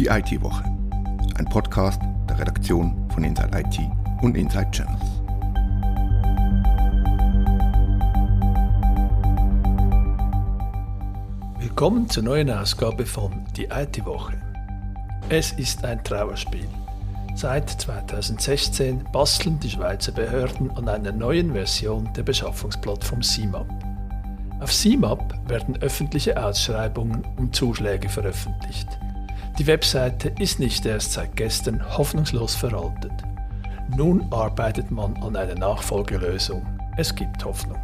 Die IT-Woche, ein Podcast der Redaktion von Inside IT und Inside Channels. Willkommen zur neuen Ausgabe von Die IT-Woche. Es ist ein Trauerspiel. Seit 2016 basteln die Schweizer Behörden an einer neuen Version der Beschaffungsplattform CIMAP. Auf CIMAP werden öffentliche Ausschreibungen und Zuschläge veröffentlicht. Die Webseite ist nicht erst seit gestern hoffnungslos veraltet. Nun arbeitet man an einer Nachfolgelösung. Es gibt Hoffnung.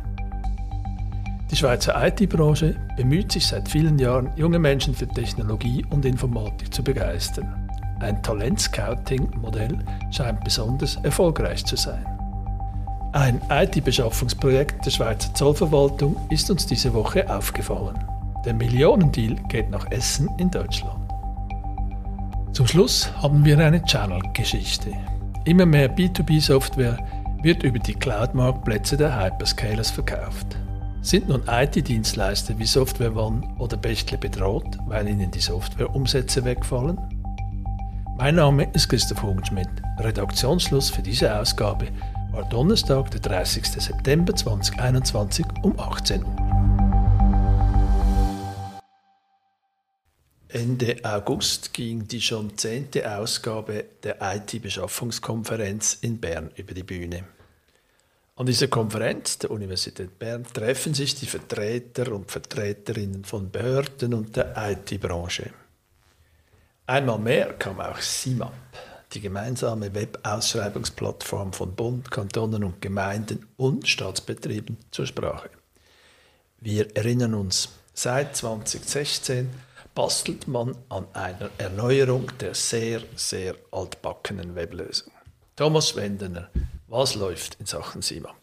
Die Schweizer IT-Branche bemüht sich seit vielen Jahren, junge Menschen für Technologie und Informatik zu begeistern. Ein Talent-Scouting-Modell scheint besonders erfolgreich zu sein. Ein IT-Beschaffungsprojekt der Schweizer Zollverwaltung ist uns diese Woche aufgefallen. Der Millionendeal geht nach Essen in Deutschland. Zum Schluss haben wir eine Channel-Geschichte. Immer mehr B2B-Software wird über die Cloud-Marktplätze der Hyperscalers verkauft. Sind nun IT-Dienstleister wie Software One oder Bechtle bedroht, weil ihnen die Softwareumsätze wegfallen? Mein Name ist Christoph Hogenschmidt. Redaktionsschluss für diese Ausgabe war Donnerstag, der 30. September 2021 um 18 Uhr. Ende August ging die schon zehnte Ausgabe der IT-Beschaffungskonferenz in Bern über die Bühne. An dieser Konferenz der Universität Bern treffen sich die Vertreter und Vertreterinnen von Behörden und der IT-Branche. Einmal mehr kam auch SIMAP, die gemeinsame Web-Ausschreibungsplattform von Bund, Kantonen und Gemeinden und Staatsbetrieben zur Sprache. Wir erinnern uns, seit 2016 bastelt man an einer Erneuerung der sehr, sehr altbackenen Weblösung. Thomas Wendener, was läuft in Sachen SIMAP?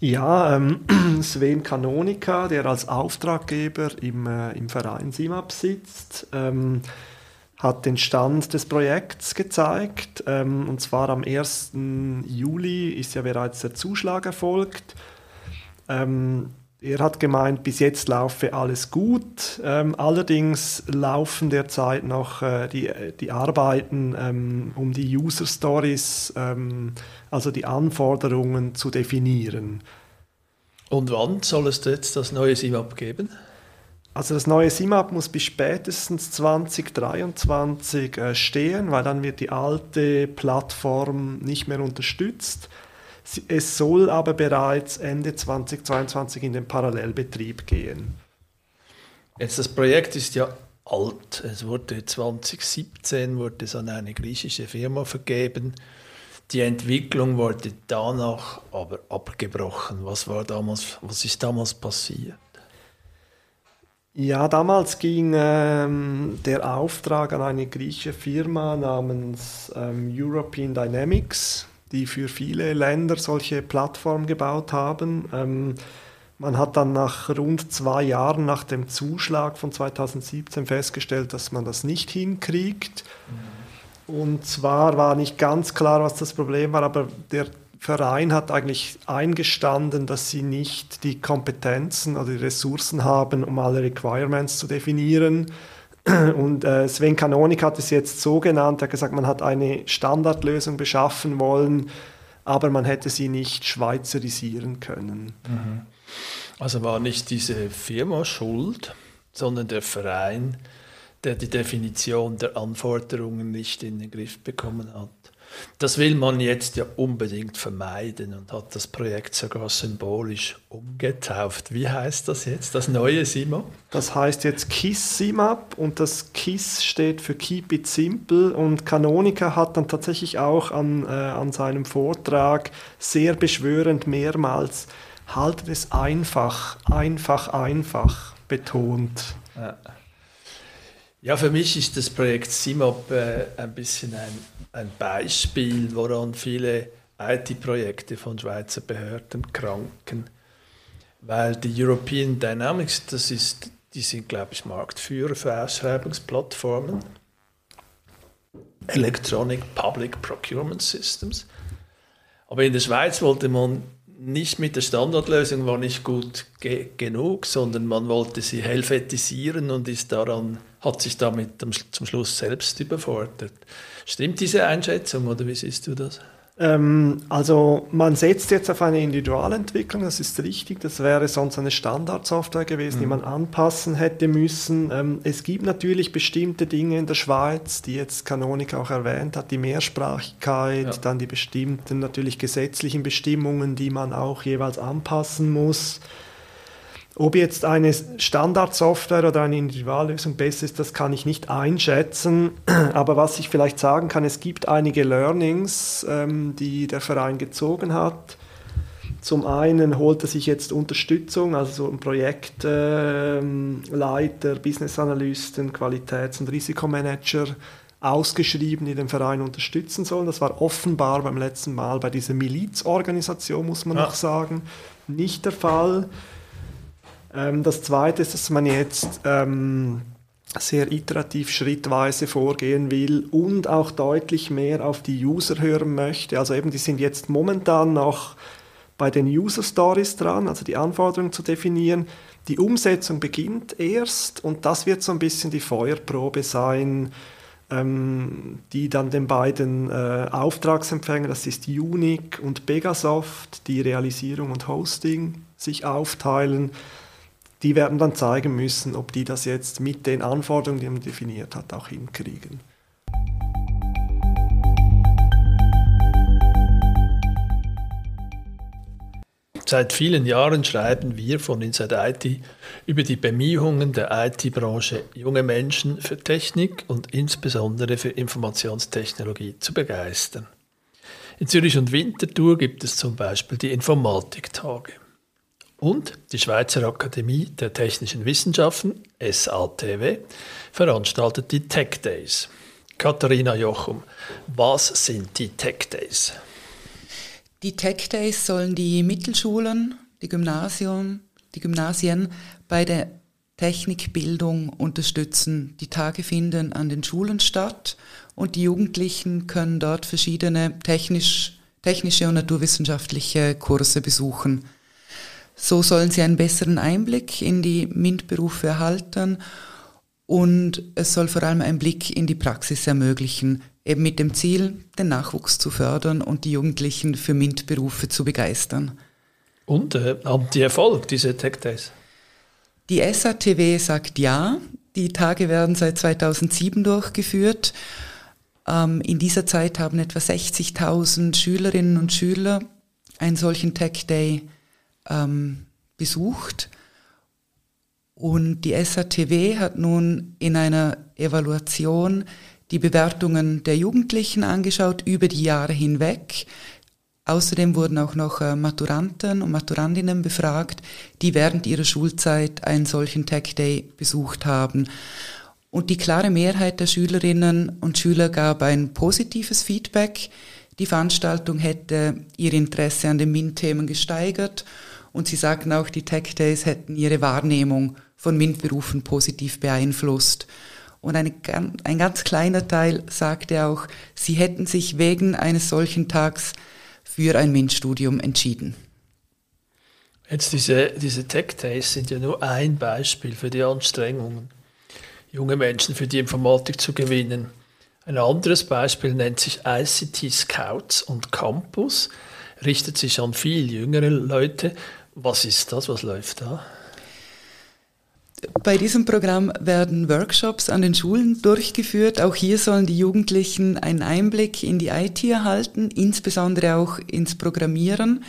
Ja, ähm, Sven Kanonika, der als Auftraggeber im, äh, im Verein SIMAP sitzt, ähm, hat den Stand des Projekts gezeigt. Ähm, und zwar am 1. Juli ist ja bereits der Zuschlag erfolgt. Ähm, er hat gemeint, bis jetzt laufe alles gut. Ähm, allerdings laufen derzeit noch äh, die, die Arbeiten, ähm, um die User Stories, ähm, also die Anforderungen zu definieren. Und wann soll es jetzt das neue SIMAP geben? Also das neue SIMAP muss bis spätestens 2023 äh, stehen, weil dann wird die alte Plattform nicht mehr unterstützt. Es soll aber bereits Ende 2022 in den Parallelbetrieb gehen. Jetzt das Projekt ist ja alt. Es wurde 2017 wurde es an eine griechische Firma vergeben. Die Entwicklung wurde danach aber abgebrochen. Was war damals? Was ist damals passiert? Ja, damals ging ähm, der Auftrag an eine griechische Firma namens ähm, European Dynamics, die für viele Länder solche Plattformen gebaut haben. Ähm, man hat dann nach rund zwei Jahren nach dem Zuschlag von 2017 festgestellt, dass man das nicht hinkriegt. Mhm. Und zwar war nicht ganz klar, was das Problem war, aber der Verein hat eigentlich eingestanden, dass sie nicht die Kompetenzen oder die Ressourcen haben, um alle Requirements zu definieren. Und äh, Sven Kanonik hat es jetzt so genannt, er hat gesagt, man hat eine Standardlösung beschaffen wollen, aber man hätte sie nicht schweizerisieren können. Mhm. Also war nicht diese Firma schuld, sondern der Verein, der die Definition der Anforderungen nicht in den Griff bekommen hat. Das will man jetzt ja unbedingt vermeiden und hat das Projekt sogar symbolisch umgetauft. Wie heißt das jetzt, das neue SIMAP? Das heißt jetzt KISS SIMAP und das KISS steht für Keep It Simple und Canonica hat dann tatsächlich auch an, äh, an seinem Vortrag sehr beschwörend mehrmals haltet es einfach, einfach, einfach betont. Ja. Ja, für mich ist das Projekt SIMAP äh, ein bisschen ein, ein Beispiel, woran viele IT-Projekte von Schweizer Behörden kranken. Weil die European Dynamics, das ist, die sind, glaube ich, Marktführer für Ausschreibungsplattformen. Electronic Public Procurement Systems. Aber in der Schweiz wollte man nicht mit der Standardlösung war nicht gut ge genug, sondern man wollte sie helvetisieren und ist daran hat sich damit zum Schluss selbst überfordert. Stimmt diese Einschätzung oder wie siehst du das? Ähm, also man setzt jetzt auf eine Individualentwicklung, das ist richtig. Das wäre sonst eine Standardsoftware gewesen, mhm. die man anpassen hätte müssen. Ähm, es gibt natürlich bestimmte Dinge in der Schweiz, die jetzt Kanonik auch erwähnt hat, die Mehrsprachigkeit, ja. dann die bestimmten natürlich gesetzlichen Bestimmungen, die man auch jeweils anpassen muss. Ob jetzt eine Standardsoftware oder eine Individuallösung besser ist, das kann ich nicht einschätzen. Aber was ich vielleicht sagen kann, es gibt einige Learnings, ähm, die der Verein gezogen hat. Zum einen holt er sich jetzt Unterstützung, also so ein Projektleiter, ähm, Business Analysten, Qualitäts- und Risikomanager ausgeschrieben, die den Verein unterstützen sollen. Das war offenbar beim letzten Mal bei dieser Milizorganisation, muss man ja. noch sagen, nicht der Fall. Ähm, das Zweite ist, dass man jetzt ähm, sehr iterativ schrittweise vorgehen will und auch deutlich mehr auf die User hören möchte. Also eben, die sind jetzt momentan noch bei den User Stories dran, also die Anforderungen zu definieren. Die Umsetzung beginnt erst und das wird so ein bisschen die Feuerprobe sein, ähm, die dann den beiden äh, Auftragsempfängern, das ist Unique und Pegasoft, die Realisierung und Hosting sich aufteilen die werden dann zeigen müssen, ob die das jetzt mit den Anforderungen, die man definiert hat, auch hinkriegen. Seit vielen Jahren schreiben wir von Inside IT über die Bemühungen der IT-Branche, junge Menschen für Technik und insbesondere für Informationstechnologie zu begeistern. In Zürich und Winterthur gibt es zum Beispiel die Informatiktage. Und die Schweizer Akademie der Technischen Wissenschaften, SATW, veranstaltet die Tech Days. Katharina Jochum, was sind die Tech Days? Die Tech Days sollen die Mittelschulen, die Gymnasium, die Gymnasien bei der Technikbildung unterstützen. Die Tage finden an den Schulen statt und die Jugendlichen können dort verschiedene technisch, technische und naturwissenschaftliche Kurse besuchen. So sollen sie einen besseren Einblick in die MINT-Berufe erhalten und es soll vor allem einen Blick in die Praxis ermöglichen, eben mit dem Ziel, den Nachwuchs zu fördern und die Jugendlichen für MINT-Berufe zu begeistern. Und äh, haben die Erfolg, diese Tech Days? Die SATW sagt ja. Die Tage werden seit 2007 durchgeführt. Ähm, in dieser Zeit haben etwa 60.000 Schülerinnen und Schüler einen solchen Tech Day ähm, besucht. Und die SATW hat nun in einer Evaluation die Bewertungen der Jugendlichen angeschaut über die Jahre hinweg. Außerdem wurden auch noch äh, Maturanten und Maturandinnen befragt, die während ihrer Schulzeit einen solchen Tech Day besucht haben. Und die klare Mehrheit der Schülerinnen und Schüler gab ein positives Feedback. Die Veranstaltung hätte ihr Interesse an den MINT-Themen gesteigert und sie sagten auch, die Tech Days hätten ihre Wahrnehmung von MINT-Berufen positiv beeinflusst. Und eine, ein ganz kleiner Teil sagte auch, sie hätten sich wegen eines solchen Tags für ein MINT-Studium entschieden. Jetzt diese, diese Tech Days sind ja nur ein Beispiel für die Anstrengungen, junge Menschen für die Informatik zu gewinnen. Ein anderes Beispiel nennt sich ICT Scouts und Campus, richtet sich an viel jüngere Leute was ist das? Was läuft da? Bei diesem Programm werden Workshops an den Schulen durchgeführt. Auch hier sollen die Jugendlichen einen Einblick in die IT erhalten, insbesondere auch ins Programmieren.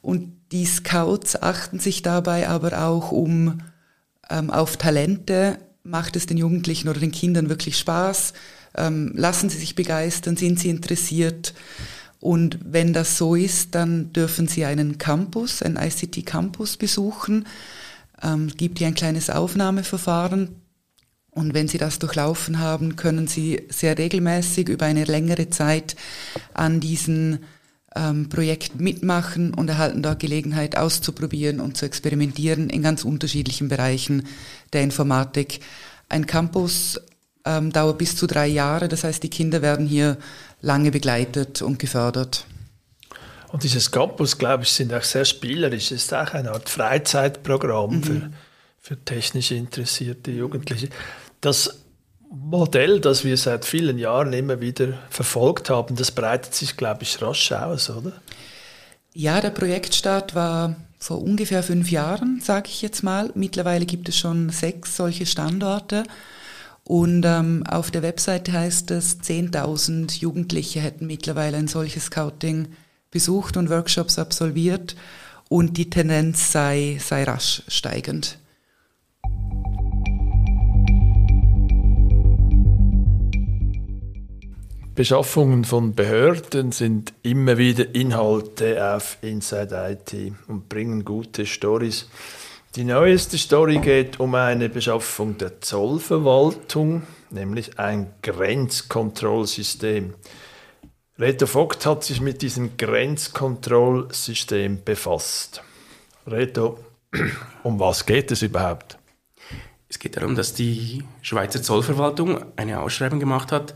Und die Scouts achten sich dabei aber auch um ähm, auf Talente. Macht es den Jugendlichen oder den Kindern wirklich Spaß? Ähm, lassen sie sich begeistern? Sind sie interessiert? Und wenn das so ist, dann dürfen Sie einen Campus, einen ICT-Campus besuchen. Ähm, gibt hier ein kleines Aufnahmeverfahren. Und wenn Sie das durchlaufen haben, können Sie sehr regelmäßig über eine längere Zeit an diesen ähm, Projekten mitmachen und erhalten da Gelegenheit auszuprobieren und zu experimentieren in ganz unterschiedlichen Bereichen der Informatik. Ein Campus ähm, dauert bis zu drei Jahre, das heißt, die Kinder werden hier lange begleitet und gefördert. Und dieses Campus, glaube ich, sind auch sehr spielerisch. Es ist auch eine Art Freizeitprogramm mhm. für, für technisch interessierte Jugendliche. Das Modell, das wir seit vielen Jahren immer wieder verfolgt haben, das breitet sich, glaube ich, rasch aus, oder? Ja, der Projektstart war vor ungefähr fünf Jahren, sage ich jetzt mal. Mittlerweile gibt es schon sechs solche Standorte. Und ähm, auf der Webseite heißt es, 10.000 Jugendliche hätten mittlerweile ein solches Scouting besucht und Workshops absolviert und die Tendenz sei, sei rasch steigend. Beschaffungen von Behörden sind immer wieder Inhalte auf Inside IT und bringen gute Stories. Die neueste Story geht um eine Beschaffung der Zollverwaltung, nämlich ein Grenzkontrollsystem. Reto Vogt hat sich mit diesem Grenzkontrollsystem befasst. Reto, um was geht es überhaupt? Es geht darum, dass die Schweizer Zollverwaltung eine Ausschreibung gemacht hat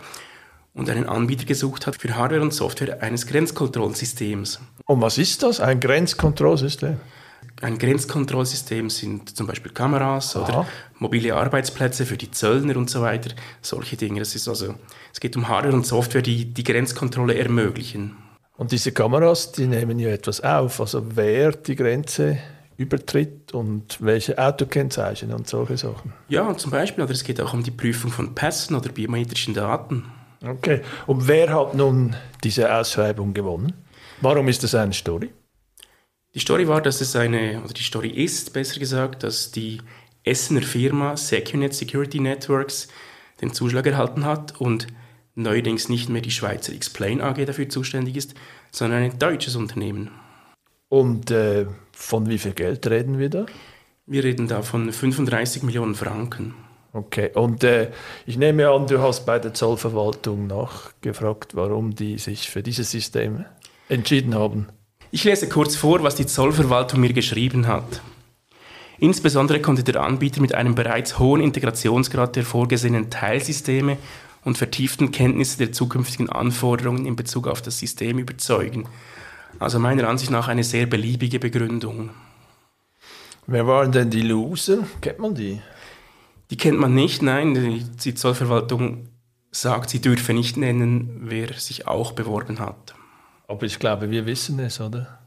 und einen Anbieter gesucht hat für Hardware und Software eines Grenzkontrollsystems. Und was ist das, ein Grenzkontrollsystem? Ein Grenzkontrollsystem sind zum Beispiel Kameras Aha. oder mobile Arbeitsplätze für die Zöllner und so weiter. Solche Dinge. Das ist also, es geht um Hardware und Software, die die Grenzkontrolle ermöglichen. Und diese Kameras, die nehmen ja etwas auf. Also wer die Grenze übertritt und welche Autokennzeichen und solche Sachen. Ja, zum Beispiel. Oder es geht auch um die Prüfung von Pässen oder biometrischen Daten. Okay. Und wer hat nun diese Ausschreibung gewonnen? Warum ist das eine Story? Die Story war, dass es eine, oder die Story ist, besser gesagt, dass die Essener Firma Secunet Security Networks den Zuschlag erhalten hat und neuerdings nicht mehr die Schweizer Explain AG dafür zuständig ist, sondern ein deutsches Unternehmen. Und äh, von wie viel Geld reden wir da? Wir reden da von 35 Millionen Franken. Okay, und äh, ich nehme an, du hast bei der Zollverwaltung nachgefragt, warum die sich für dieses System entschieden haben. Ich lese kurz vor, was die Zollverwaltung mir geschrieben hat. Insbesondere konnte der Anbieter mit einem bereits hohen Integrationsgrad der vorgesehenen Teilsysteme und vertieften Kenntnisse der zukünftigen Anforderungen in Bezug auf das System überzeugen. Also meiner Ansicht nach eine sehr beliebige Begründung. Wer waren denn die Loser? Kennt man die? Die kennt man nicht, nein. Die Zollverwaltung sagt, sie dürfe nicht nennen, wer sich auch beworben hat. Aber ich glaube, wir wissen es, oder?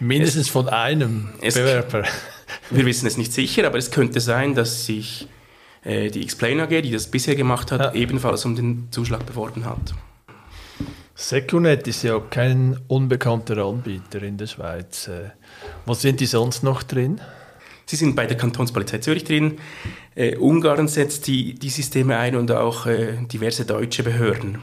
Mindestens es, von einem Bewerber. Wir wissen es nicht sicher, aber es könnte sein, dass sich äh, die Explain AG, die das bisher gemacht hat, ja. ebenfalls um den Zuschlag beworben hat. Secunet ist ja kein unbekannter Anbieter in der Schweiz. Äh, wo sind die sonst noch drin? Sie sind bei der Kantonspolizei Zürich drin. Äh, Ungarn setzt die, die Systeme ein und auch äh, diverse deutsche Behörden.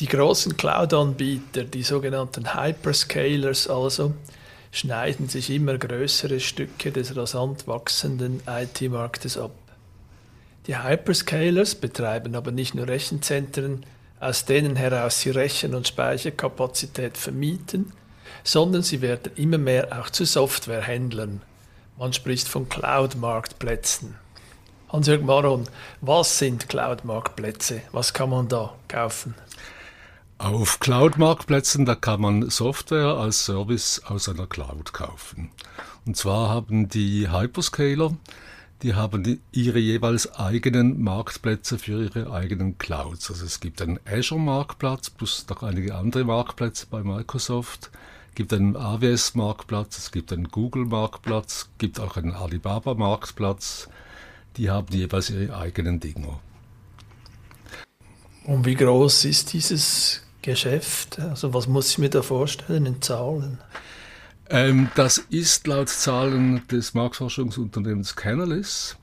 Die großen Cloud-Anbieter, die sogenannten Hyperscalers also, schneiden sich immer größere Stücke des rasant wachsenden IT-Marktes ab. Die Hyperscalers betreiben aber nicht nur Rechenzentren, aus denen heraus sie Rechen- und Speicherkapazität vermieten, sondern sie werden immer mehr auch zu Softwarehändlern. Man spricht von Cloud-Marktplätzen. Hans-Jörg Maron, was sind Cloud-Marktplätze? Was kann man da kaufen? Auf Cloud-Marktplätzen, da kann man Software als Service aus einer Cloud kaufen. Und zwar haben die Hyperscaler die haben ihre jeweils eigenen Marktplätze für ihre eigenen Clouds. Also es gibt einen Azure-Marktplatz plus noch einige andere Marktplätze bei Microsoft. Es gibt einen AWS-Marktplatz, es gibt einen Google-Marktplatz, es gibt auch einen Alibaba-Marktplatz. Die haben jeweils ihre eigenen Dinger. Und wie groß ist dieses Geschäft? Also was muss ich mir da vorstellen in Zahlen? Ähm, das ist laut Zahlen des Marktforschungsunternehmens Canalys,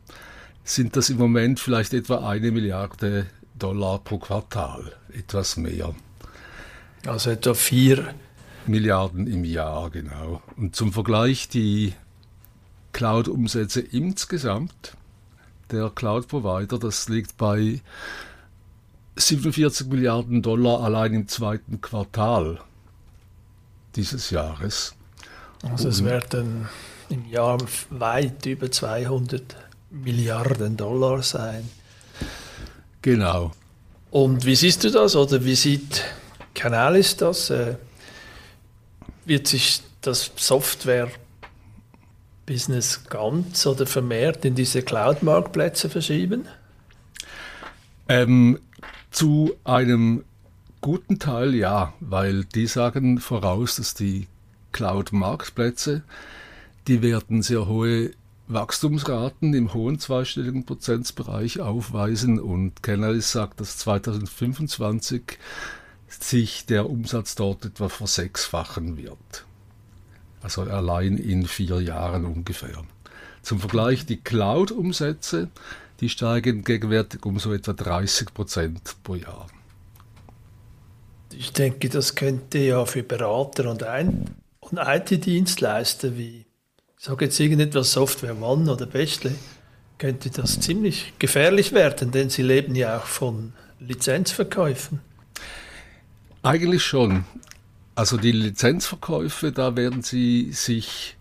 sind das im Moment vielleicht etwa eine Milliarde Dollar pro Quartal, etwas mehr. Also etwa vier Milliarden im Jahr, genau. Und zum Vergleich die Cloud-Umsätze insgesamt der Cloud-Provider, das liegt bei 47 Milliarden Dollar allein im zweiten Quartal dieses Jahres. Also es werden im Jahr weit über 200 Milliarden Dollar sein. Genau. Und wie siehst du das oder wie sieht Canalis das? Äh, wird sich das Software Business ganz oder vermehrt in diese Cloud-Marktplätze verschieben? Ähm, zu einem guten Teil ja, weil die sagen voraus, dass die Cloud-Marktplätze, die werden sehr hohe Wachstumsraten im hohen zweistelligen Prozentsbereich aufweisen und Canalys sagt, dass 2025 sich der Umsatz dort etwa versechsfachen wird. Also allein in vier Jahren ungefähr. Zum Vergleich, die Cloud-Umsätze, die steigen gegenwärtig um so etwa 30 Prozent pro Jahr. Ich denke, das könnte ja für Berater und, und IT-Dienstleister wie, ich sage jetzt irgendetwas Software One oder Bestle, könnte das ziemlich gefährlich werden, denn sie leben ja auch von Lizenzverkäufen. Eigentlich schon. Also die Lizenzverkäufe, da werden sie sich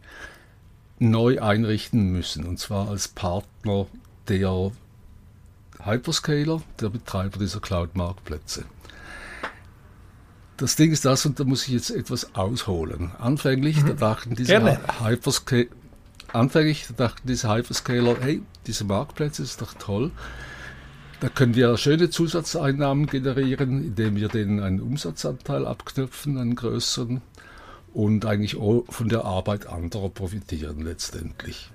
neu einrichten müssen, und zwar als Partner der Hyperscaler, der Betreiber dieser Cloud-Marktplätze. Das Ding ist das, und da muss ich jetzt etwas ausholen. Anfänglich, mhm. da dachten diese Hyperscaler, anfänglich da dachten diese Hyperscaler, hey, diese Marktplätze ist doch toll. Da können wir schöne Zusatzeinnahmen generieren, indem wir denen einen Umsatzanteil abknüpfen, einen größeren, und eigentlich auch von der Arbeit anderer profitieren letztendlich.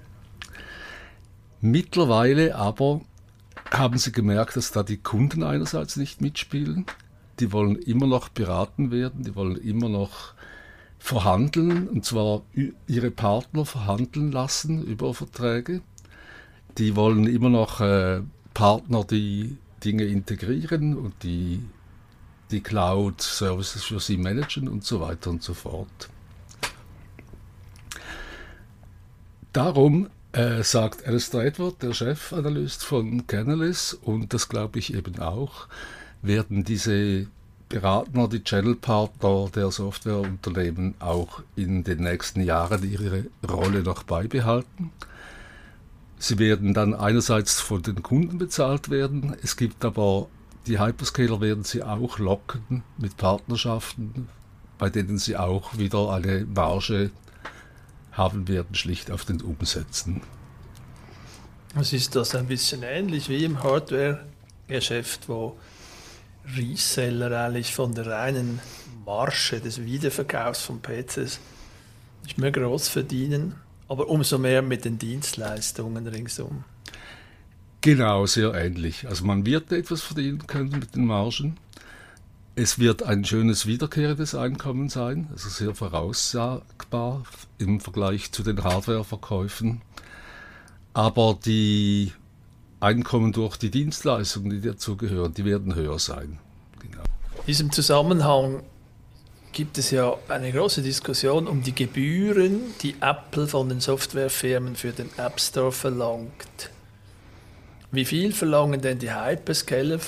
Mittlerweile aber haben sie gemerkt, dass da die Kunden einerseits nicht mitspielen, die wollen immer noch beraten werden, die wollen immer noch verhandeln, und zwar ihre Partner verhandeln lassen über Verträge. Die wollen immer noch äh, Partner, die Dinge integrieren und die die Cloud-Services für sie managen und so weiter und so fort. Darum äh, sagt Alistair Edward, der Chefanalyst von Canalys, und das glaube ich eben auch, werden diese Beratner, die Channel-Partner der Softwareunternehmen auch in den nächsten Jahren ihre Rolle noch beibehalten. Sie werden dann einerseits von den Kunden bezahlt werden, es gibt aber die Hyperscaler werden sie auch locken mit Partnerschaften, bei denen sie auch wieder eine Marge haben werden, schlicht auf den Umsätzen. Es ist das ein bisschen ähnlich wie im Hardware-Geschäft, wo Reseller eigentlich von der reinen Marge des Wiederverkaufs von PCs nicht mehr groß verdienen, aber umso mehr mit den Dienstleistungen ringsum. Genau, sehr ähnlich. Also man wird etwas verdienen können mit den Margen. Es wird ein schönes wiederkehrendes Einkommen sein, also sehr voraussagbar im Vergleich zu den Hardwareverkäufen. Aber die Einkommen durch die Dienstleistungen, die dazugehören, die werden höher sein. Genau. In diesem Zusammenhang gibt es ja eine große Diskussion um die Gebühren, die Apple von den Softwarefirmen für den App Store verlangt. Wie viel verlangen denn die Hyperscaler,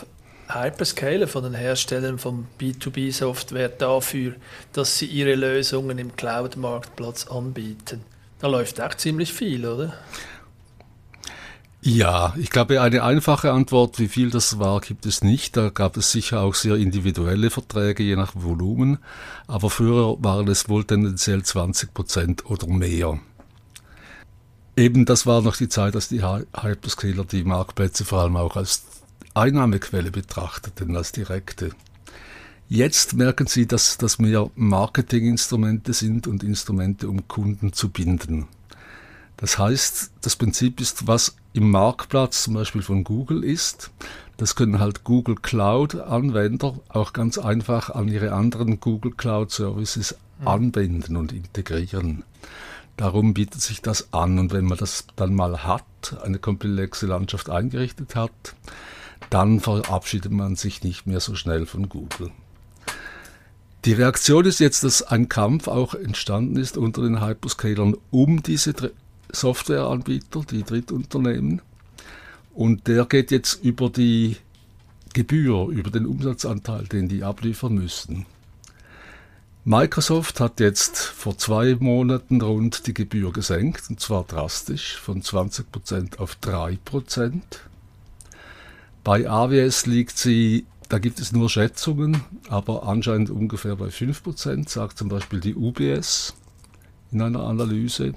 Hyperscaler von den Herstellern von B2B-Software dafür, dass sie ihre Lösungen im Cloud-Marktplatz anbieten? Da läuft auch ziemlich viel, oder? Ja, ich glaube, eine einfache Antwort, wie viel das war, gibt es nicht. Da gab es sicher auch sehr individuelle Verträge, je nach Volumen. Aber früher waren es wohl tendenziell 20 Prozent oder mehr. Eben, das war noch die Zeit, dass die Hyperscaler die Marktplätze vor allem auch als Einnahmequelle betrachteten, als direkte. Jetzt merken sie, dass das mehr Marketinginstrumente sind und Instrumente, um Kunden zu binden. Das heißt, das Prinzip ist, was im Marktplatz zum Beispiel von Google ist, das können halt Google Cloud-Anwender auch ganz einfach an ihre anderen Google Cloud-Services mhm. anbinden und integrieren. Darum bietet sich das an und wenn man das dann mal hat, eine komplexe Landschaft eingerichtet hat, dann verabschiedet man sich nicht mehr so schnell von Google. Die Reaktion ist jetzt, dass ein Kampf auch entstanden ist unter den Hyperscalern um diese Softwareanbieter, die Drittunternehmen. Und der geht jetzt über die Gebühr, über den Umsatzanteil, den die abliefern müssen. Microsoft hat jetzt vor zwei Monaten rund die Gebühr gesenkt, und zwar drastisch, von 20% auf 3%. Bei AWS liegt sie, da gibt es nur Schätzungen, aber anscheinend ungefähr bei 5%, sagt zum Beispiel die UBS in einer Analyse.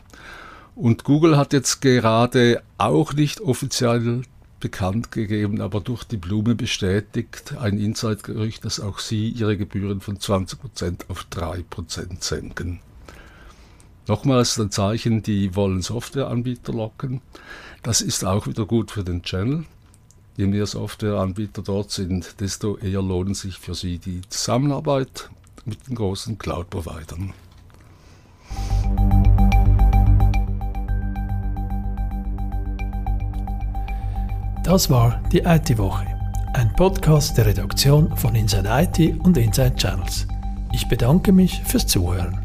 Und Google hat jetzt gerade auch nicht offiziell bekannt gegeben, aber durch die Blume bestätigt ein Inside-Gerücht, dass auch sie ihre Gebühren von 20% auf 3% senken. Nochmals ein Zeichen, die wollen Softwareanbieter locken. Das ist auch wieder gut für den Channel. Je mehr Softwareanbieter dort sind, desto eher lohnt sich für sie die Zusammenarbeit mit den großen Cloud-Providern. Das war die IT-Woche, ein Podcast der Redaktion von Inside IT und Inside Channels. Ich bedanke mich fürs Zuhören.